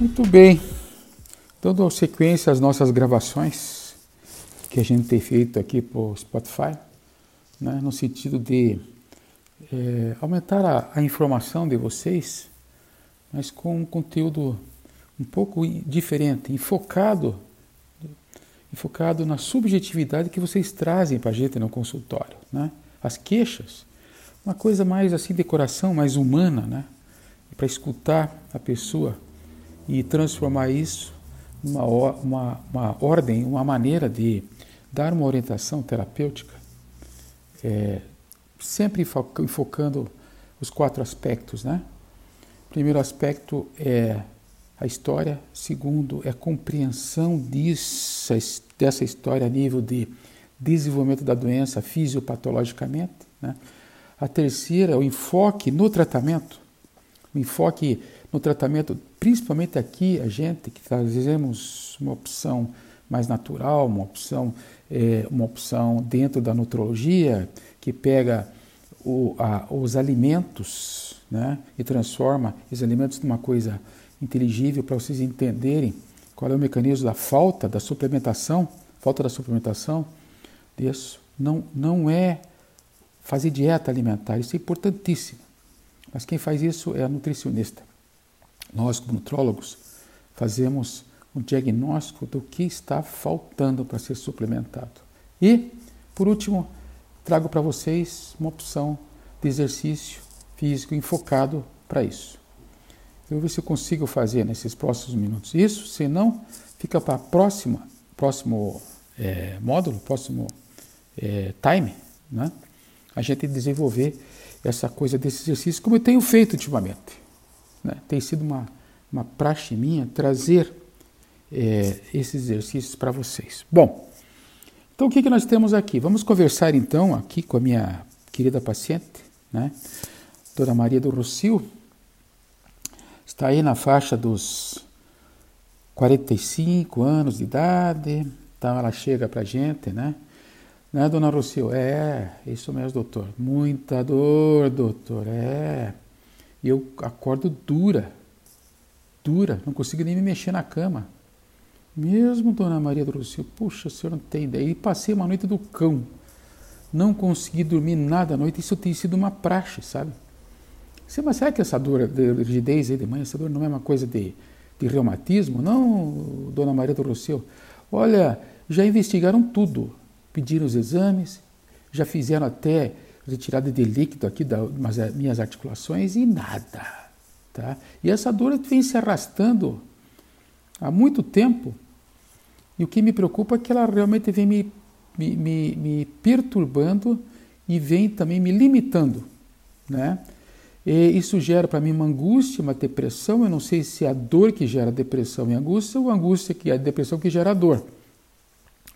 Muito bem. Dando sequência às nossas gravações que a gente tem feito aqui por Spotify, né, no sentido de é, aumentar a, a, informação de vocês, mas com um conteúdo um pouco diferente, enfocado, enfocado na subjetividade que vocês trazem para a gente no consultório. Né? As queixas, uma coisa mais assim de coração, mais humana, né? para escutar a pessoa e transformar isso numa uma, uma ordem, uma maneira de dar uma orientação terapêutica, é, sempre enfocando os quatro aspectos, né? Primeiro aspecto é a história, segundo é a compreensão disso, dessa história a nível de desenvolvimento da doença fisiopatologicamente, né? A terceira o enfoque no tratamento, o enfoque no tratamento, principalmente aqui, a gente que trazemos uma opção mais natural, uma opção, é, uma opção dentro da nutrologia, que pega o, a, os alimentos né, e transforma esses alimentos numa coisa inteligível para vocês entenderem qual é o mecanismo da falta da suplementação, falta da suplementação disso. Não, não é fazer dieta alimentar, isso é importantíssimo. Mas quem faz isso é a nutricionista. Nós, como nutrólogos, fazemos um diagnóstico do que está faltando para ser suplementado. E, por último, trago para vocês uma opção de exercício físico enfocado para isso. Eu vou ver se eu consigo fazer nesses próximos minutos isso, se não, fica para próxima, próximo é, módulo, próximo é, time, né? a gente desenvolver essa coisa desse exercício, como eu tenho feito ultimamente. Né? Tem sido uma, uma praxe minha trazer é, esses exercícios para vocês. Bom, então o que, que nós temos aqui? Vamos conversar então aqui com a minha querida paciente, né? Dona Maria do Rocio. Está aí na faixa dos 45 anos de idade, então ela chega para a gente, né? Né, dona Rocio? É, isso mesmo, doutor. Muita dor, doutor. É. E eu acordo dura, dura, não consigo nem me mexer na cama. Mesmo, dona Maria do Rocio, puxa, o senhor não tem ideia. E passei uma noite do cão. Não consegui dormir nada à noite, isso tem sido uma praxe, sabe? Mas será que essa dor de rigidez aí de manhã, essa dor não é uma coisa de, de reumatismo? Não, dona Maria do Rocio. Olha, já investigaram tudo. Pediram os exames, já fizeram até retirada de líquido aqui das minhas articulações e nada. Tá? E essa dor vem se arrastando há muito tempo. E o que me preocupa é que ela realmente vem me, me, me, me perturbando e vem também me limitando. Né? E isso gera para mim uma angústia, uma depressão. Eu não sei se é a dor que gera depressão e angústia ou a angústia que é a depressão que gera dor.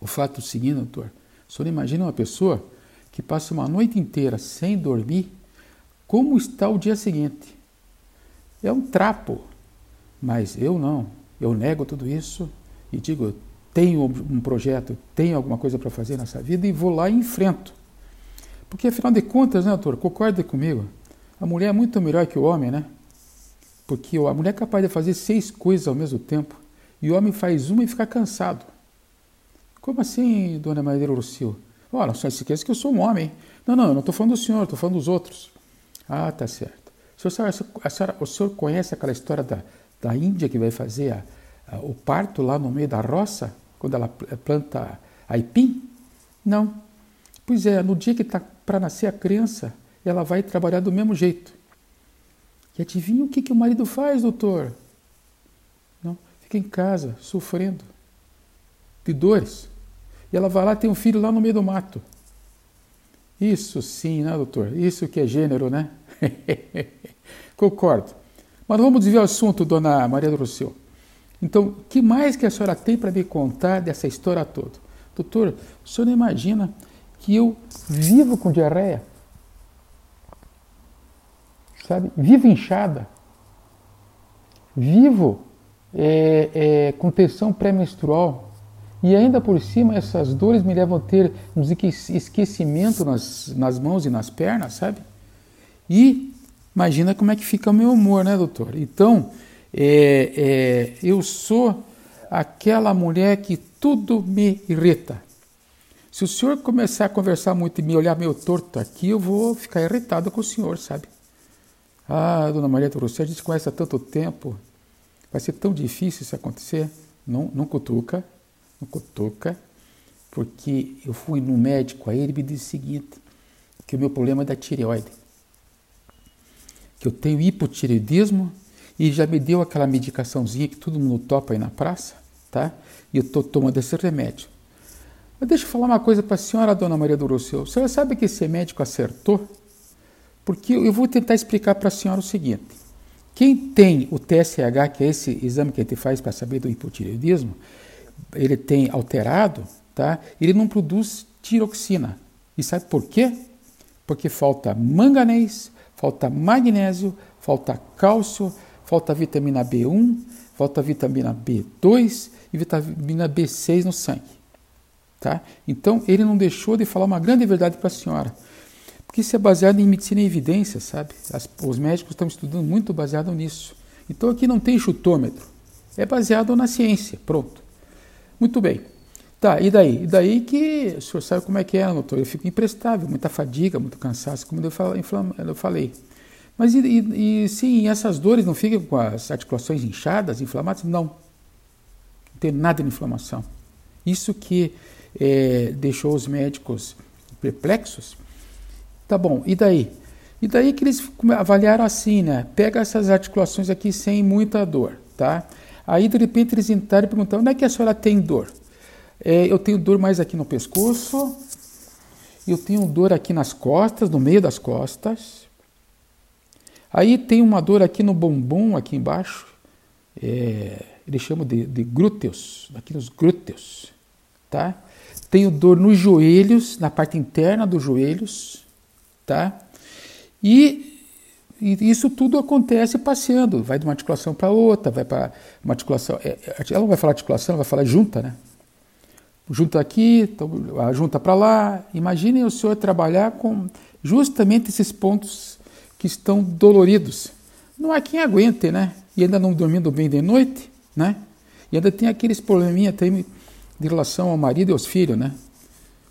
O fato seguinte, doutor. O senhor imagina uma pessoa que passa uma noite inteira sem dormir, como está o dia seguinte? É um trapo. Mas eu não. Eu nego tudo isso e digo: tenho um projeto, tenho alguma coisa para fazer nessa vida e vou lá e enfrento. Porque afinal de contas, né, doutor? Concorde comigo. A mulher é muito melhor que o homem, né? Porque a mulher é capaz de fazer seis coisas ao mesmo tempo e o homem faz uma e fica cansado. Como assim, dona Maria Olha, não se esqueça que eu sou um homem. Não, não, eu não estou falando do senhor, estou falando dos outros. Ah, tá certo. O senhor, a senhora, o senhor conhece aquela história da, da Índia que vai fazer a, a, o parto lá no meio da roça, quando ela planta aipim? Não. Pois é, no dia que está para nascer a criança, ela vai trabalhar do mesmo jeito. E adivinha o que, que o marido faz, doutor? Não, fica em casa, sofrendo de dores. E ela vai lá tem um filho lá no meio do mato. Isso sim, né, doutor? Isso que é gênero, né? Concordo. Mas vamos desviar o assunto, dona Maria do Rossio. Então, que mais que a senhora tem para me contar dessa história toda? Doutor, o senhor não imagina que eu vivo com diarreia? Sabe? Vivo inchada. Vivo é, é, com tensão pré-menstrual. E ainda por cima, essas dores me levam a ter um esquecimento nas, nas mãos e nas pernas, sabe? E imagina como é que fica o meu humor, né, doutor? Então, é, é, eu sou aquela mulher que tudo me irrita. Se o senhor começar a conversar muito e me olhar meio torto aqui, eu vou ficar irritado com o senhor, sabe? Ah, dona Maria Trouxe, a gente conhece há tanto tempo, vai ser tão difícil isso acontecer. Não, não cutuca, não cutuca, porque eu fui no médico, aí ele me disse o seguinte, que o meu problema é da tireoide, que eu tenho hipotireoidismo e já me deu aquela medicaçãozinha que todo mundo topa aí na praça, tá? E eu estou tomando esse remédio. Mas deixa eu falar uma coisa para a senhora, dona Maria do Rossel. A senhora sabe que esse médico acertou? Porque eu vou tentar explicar para a senhora o seguinte. Quem tem o TSH, que é esse exame que a gente faz para saber do hipotireoidismo, ele tem alterado, tá? ele não produz tiroxina. E sabe por quê? Porque falta manganês, falta magnésio, falta cálcio, falta vitamina B1, falta vitamina B2 e vitamina B6 no sangue. Tá? Então, ele não deixou de falar uma grande verdade para a senhora. Porque isso é baseado em medicina e evidência, sabe? As, os médicos estão estudando muito baseado nisso. Então, aqui não tem chutômetro. É baseado na ciência. Pronto. Muito bem. Tá, e daí? E daí que o senhor sabe como é que é, doutor? Eu fico imprestável, muita fadiga, muito cansaço, como eu falei. Mas e, e, e sim, essas dores não ficam com as articulações inchadas, inflamadas? Não. Não tem nada de inflamação. Isso que é, deixou os médicos perplexos. Tá bom, e daí? E daí que eles avaliaram assim, né? Pega essas articulações aqui sem muita dor, tá? Aí de repente eles entraram e perguntaram: onde é que a senhora tem dor? É, eu tenho dor mais aqui no pescoço, eu tenho dor aqui nas costas, no meio das costas. Aí tem uma dor aqui no bumbum, aqui embaixo. É, eles chamam de, de glúteos, aqui nos glúteos, tá? Tenho dor nos joelhos, na parte interna dos joelhos, tá? E, e isso tudo acontece passeando, vai de uma articulação para outra, vai para uma articulação. É, é, ela não vai falar articulação, ela vai falar junta, né? Junta aqui, então, junta para lá. Imaginem o senhor trabalhar com justamente esses pontos que estão doloridos. Não há quem aguente, né? E ainda não dormindo bem de noite, né? E ainda tem aqueles probleminha também de relação ao marido e aos filhos, né?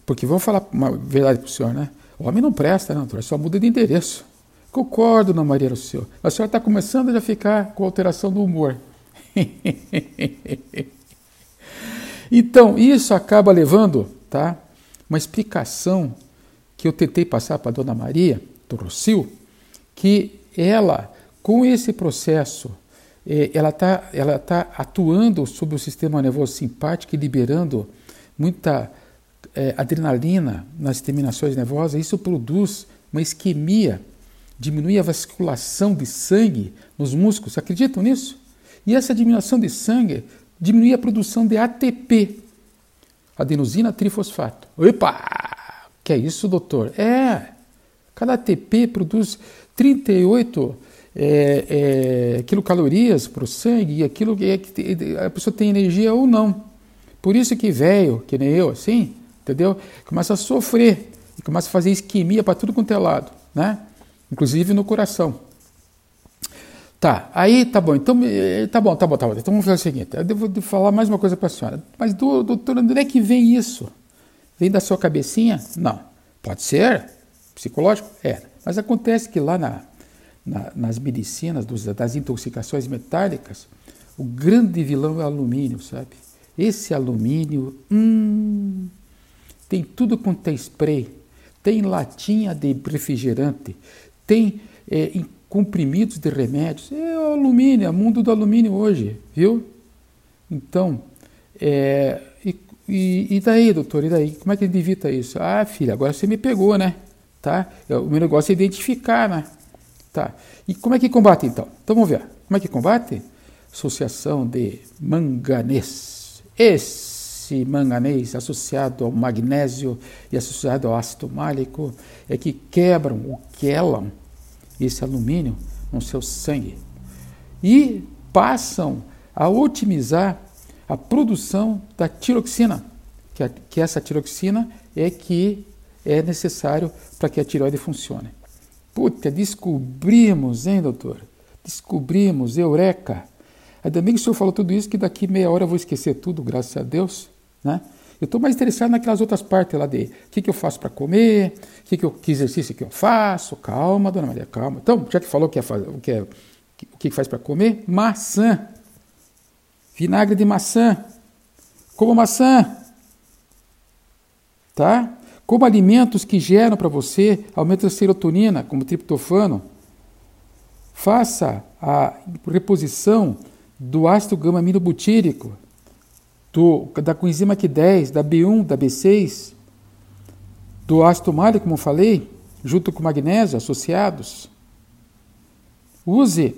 Porque vamos falar uma verdade para o senhor, né? O homem não presta, não, só muda de endereço. Concordo, Ana Maria do Senhor. A senhora está começando a ficar com alteração do humor. então, isso acaba levando, tá? Uma explicação que eu tentei passar para a Dona Maria do Rocio, que ela, com esse processo é, ela está ela tá atuando sobre o sistema nervoso simpático e liberando muita é, adrenalina nas terminações nervosas. Isso produz uma isquemia, diminui a vasculação de sangue nos músculos. Acreditam nisso? E essa diminuição de sangue diminui a produção de ATP, adenosina trifosfato. Opa! Que é isso, doutor? É! Cada ATP produz 38 é, é, quilocalorias para o sangue e aquilo é que a pessoa tem energia ou não. Por isso que velho, que nem eu, assim, entendeu? Começa a sofrer começa a fazer isquemia para tudo quanto é lado, né? Inclusive no coração. Tá, aí tá bom, então eh, tá bom, tá bom, tá bom. Então vamos fazer o seguinte: eu devo falar mais uma coisa para a senhora. Mas, doutor, onde é que vem isso? Vem da sua cabecinha? Não. Pode ser psicológico? É. Mas acontece que lá na, na, nas medicinas dos, das intoxicações metálicas, o grande vilão é o alumínio, sabe? Esse alumínio, hum, tem tudo quanto é spray, tem latinha de refrigerante, tem é, comprimidos de remédios. É o alumínio, é o mundo do alumínio hoje, viu? Então, é, e, e, e, daí, doutor? E daí? Como é que a gente evita isso? Ah, filha, agora você me pegou, né? Tá? O meu negócio é identificar, né? Tá. E como é que combate então? Então vamos ver. Como é que combate? Associação de manganês. Esse manganês associado ao magnésio e associado ao ácido málico é que quebram ou quelam esse alumínio no seu sangue e passam a otimizar a produção da tiroxina, que, a, que essa tiroxina é que é necessário para que a tiroide funcione. Puta, descobrimos, hein, doutor? Descobrimos, eureka! Ainda bem que o senhor falou tudo isso, que daqui meia hora eu vou esquecer tudo, graças a Deus. Né? Eu estou mais interessado naquelas outras partes lá de o que, que eu faço para comer, que, que, eu, que exercício que eu faço. Calma, dona Maria, calma. Então, já que falou que é, o que, é, o que faz para comer, maçã. Vinagre de maçã. Como maçã. Tá? Como alimentos que geram para você aumento da serotonina, como triptofano. Faça a reposição do ácido gama-aminobutírico, do, da coenzima Q10, da B1, da B6, do ácido málico, como falei, junto com magnésio associados. Use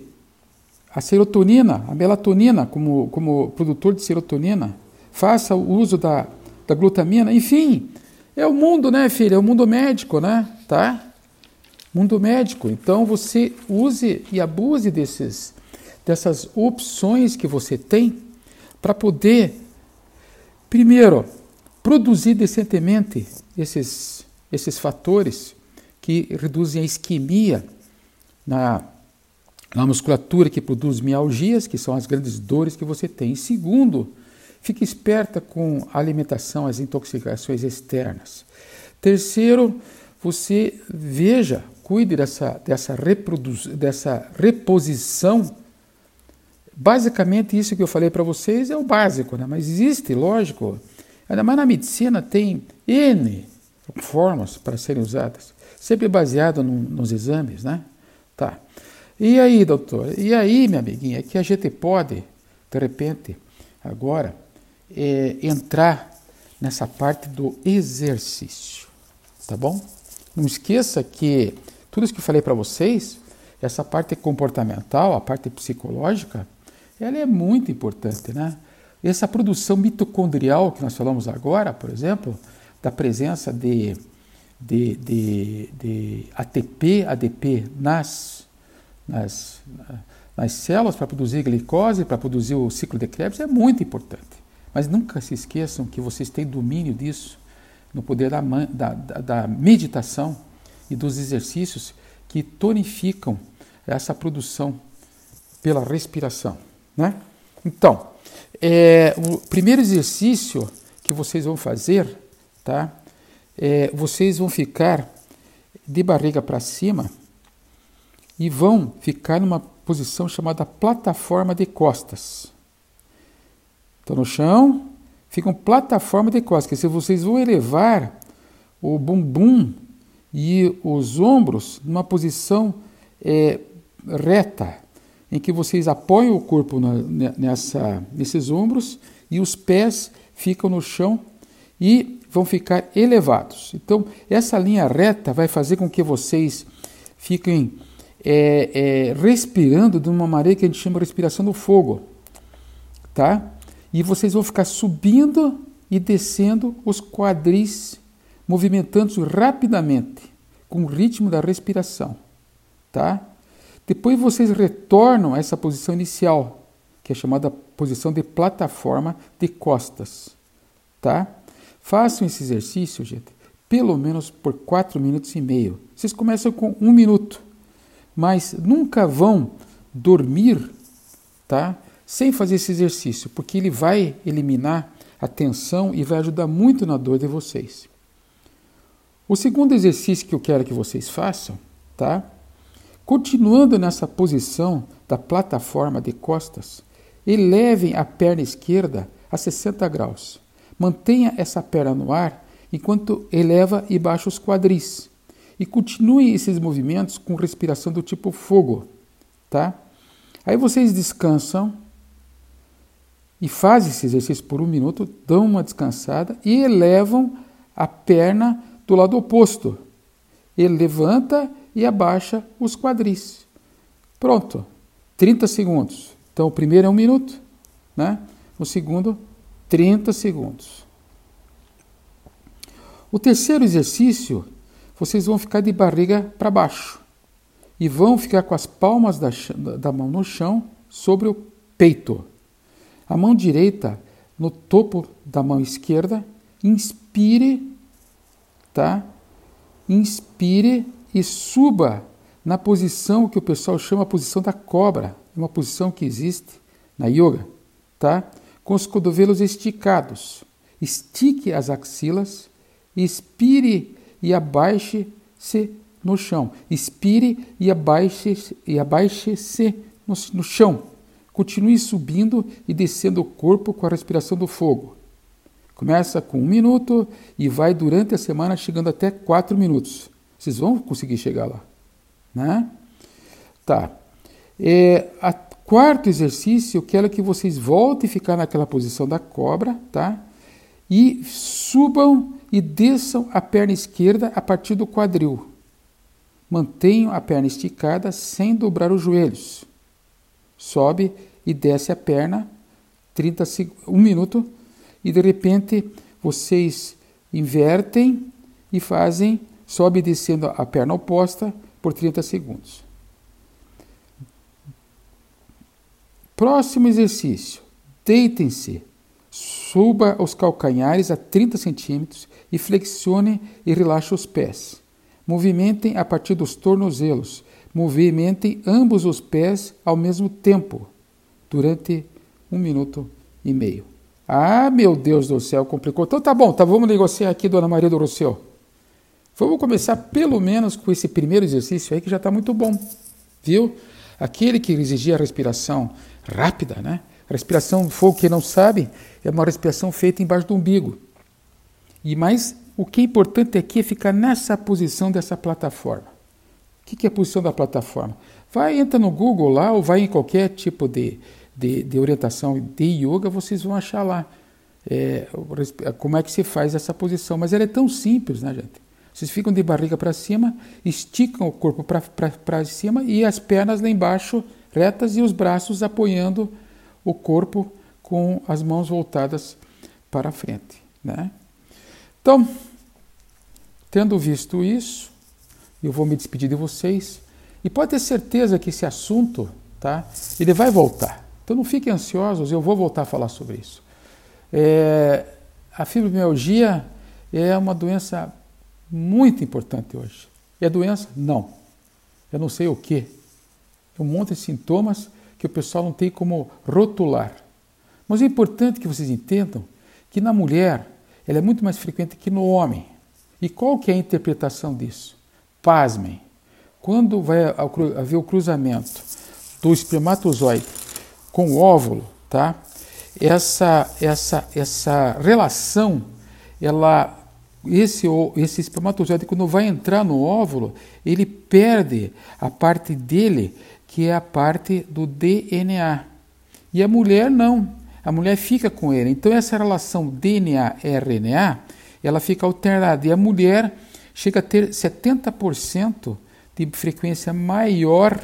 a serotonina, a melatonina como, como produtor de serotonina. Faça o uso da, da glutamina. Enfim, é o mundo, né, filha? É o mundo médico, né? Tá? Mundo médico. Então você use e abuse desses, dessas opções que você tem para poder Primeiro, produzir decentemente esses, esses fatores que reduzem a isquemia na, na musculatura que produz mialgias, que são as grandes dores que você tem. Segundo, fique esperta com a alimentação, as intoxicações externas. Terceiro, você veja, cuide dessa, dessa, reproduz, dessa reposição Basicamente, isso que eu falei para vocês é o básico, né? mas existe, lógico, ainda mais na medicina, tem N formas para serem usadas, sempre baseado no, nos exames, né? Tá. E aí, doutor? E aí, minha amiguinha, que a gente pode, de repente, agora, é, entrar nessa parte do exercício, tá bom? Não esqueça que tudo isso que eu falei para vocês, essa parte comportamental, a parte psicológica, ela é muito importante, né? Essa produção mitocondrial que nós falamos agora, por exemplo, da presença de, de, de, de ATP, ADP nas, nas, nas células para produzir glicose, para produzir o ciclo de Krebs, é muito importante. Mas nunca se esqueçam que vocês têm domínio disso no poder da, da, da meditação e dos exercícios que tonificam essa produção pela respiração. Né? Então, é, o primeiro exercício que vocês vão fazer, tá? É, vocês vão ficar de barriga para cima e vão ficar numa posição chamada plataforma de costas. Estão no chão, ficam plataforma de costas, que se vocês vão elevar o bumbum e os ombros numa posição é, reta, em que vocês apoiam o corpo na, nessa, nesses ombros e os pés ficam no chão e vão ficar elevados. Então, essa linha reta vai fazer com que vocês fiquem é, é, respirando de uma maneira que a gente chama de respiração do fogo, tá? E vocês vão ficar subindo e descendo os quadris, movimentando rapidamente, com o ritmo da respiração, tá? Depois vocês retornam a essa posição inicial, que é chamada posição de plataforma de costas. Tá? Façam esse exercício, gente, pelo menos por 4 minutos e meio. Vocês começam com um minuto, mas nunca vão dormir tá? sem fazer esse exercício, porque ele vai eliminar a tensão e vai ajudar muito na dor de vocês. O segundo exercício que eu quero que vocês façam, tá? Continuando nessa posição da plataforma de costas, elevem a perna esquerda a 60 graus. Mantenha essa perna no ar enquanto eleva e baixa os quadris. E continue esses movimentos com respiração do tipo fogo, tá? Aí vocês descansam e fazem esse exercício por um minuto, dão uma descansada e elevam a perna do lado oposto. Ele levanta e abaixa os quadris. Pronto, 30 segundos. Então o primeiro é um minuto, né? o segundo, 30 segundos. O terceiro exercício, vocês vão ficar de barriga para baixo e vão ficar com as palmas da, da mão no chão sobre o peito. A mão direita no topo da mão esquerda. Inspire, tá? Inspire e suba na posição que o pessoal chama a posição da cobra, uma posição que existe na yoga, tá? Com os cotovelos esticados. Estique as axilas, expire e abaixe-se no chão. Expire e abaixe-se e abaixe-se no, no chão. Continue subindo e descendo o corpo com a respiração do fogo. Começa com um minuto e vai durante a semana chegando até quatro minutos. Vocês vão conseguir chegar lá, né? Tá. É, a quarto exercício, eu quero que vocês voltem a ficar naquela posição da cobra, tá? E subam e desçam a perna esquerda a partir do quadril. Mantenham a perna esticada sem dobrar os joelhos. Sobe e desce a perna 30 um minuto e de repente vocês invertem e fazem sobe e descendo a perna oposta por 30 segundos. Próximo exercício. Deitem-se. Suba os calcanhares a 30 centímetros e flexione e relaxe os pés. Movimentem a partir dos tornozelos. Movimentem ambos os pés ao mesmo tempo, durante um minuto e meio. Ah, meu Deus do céu, complicou. Então tá bom, tá, vamos negociar aqui, dona Maria do Rossel. Vamos começar pelo menos com esse primeiro exercício aí que já está muito bom, viu? Aquele que exigia a respiração rápida, né? Respiração fogo, quem não sabe, é uma respiração feita embaixo do umbigo. E mais, o que é importante aqui é ficar nessa posição dessa plataforma. O que é a posição da plataforma? Vai, entra no Google lá, ou vai em qualquer tipo de, de, de orientação de yoga, vocês vão achar lá é, como é que se faz essa posição. Mas ela é tão simples, né, gente? Vocês ficam de barriga para cima, esticam o corpo para cima e as pernas lá embaixo retas e os braços apoiando o corpo com as mãos voltadas para frente. Né? Então, tendo visto isso, eu vou me despedir de vocês e pode ter certeza que esse assunto, tá? Ele vai voltar. Então não fiquem ansiosos, eu vou voltar a falar sobre isso. É, a fibromialgia é uma doença muito importante hoje. É doença? Não. Eu não sei o que. Um monte de sintomas que o pessoal não tem como rotular. Mas é importante que vocês entendam que na mulher ela é muito mais frequente que no homem. E qual que é a interpretação disso? Pasmem. Quando vai haver o cruzamento do espermatozoide com o óvulo, tá? Essa essa essa relação ela esse, esse espermatozoide, quando vai entrar no óvulo, ele perde a parte dele, que é a parte do DNA. E a mulher não. A mulher fica com ele. Então, essa relação DNA-RNA, ela fica alternada. E a mulher chega a ter 70% de frequência maior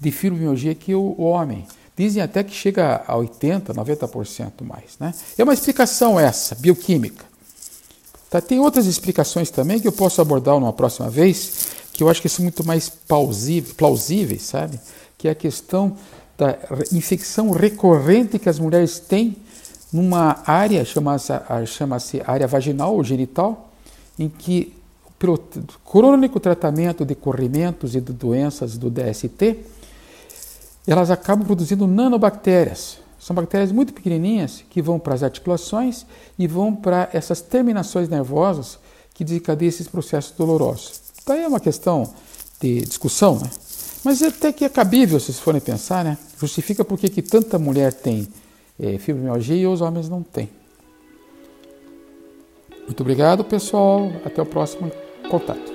de fibromialgia que o homem. Dizem até que chega a 80%, 90% mais. Né? É uma explicação essa, bioquímica. Tá? Tem outras explicações também que eu posso abordar numa próxima vez, que eu acho que são muito mais plausíveis, sabe? Que é a questão da infecção recorrente que as mulheres têm numa área, chama-se chama área vaginal ou genital, em que, pelo crônico tratamento de corrimentos e de doenças do DST, elas acabam produzindo nanobactérias, são bactérias muito pequenininhas que vão para as articulações e vão para essas terminações nervosas que desencadeiam esses processos dolorosos. Daí é uma questão de discussão, né? Mas até que é cabível, se forem pensar, né? Justifica por que tanta mulher tem é, fibromialgia e os homens não têm. Muito obrigado, pessoal. Até o próximo contato.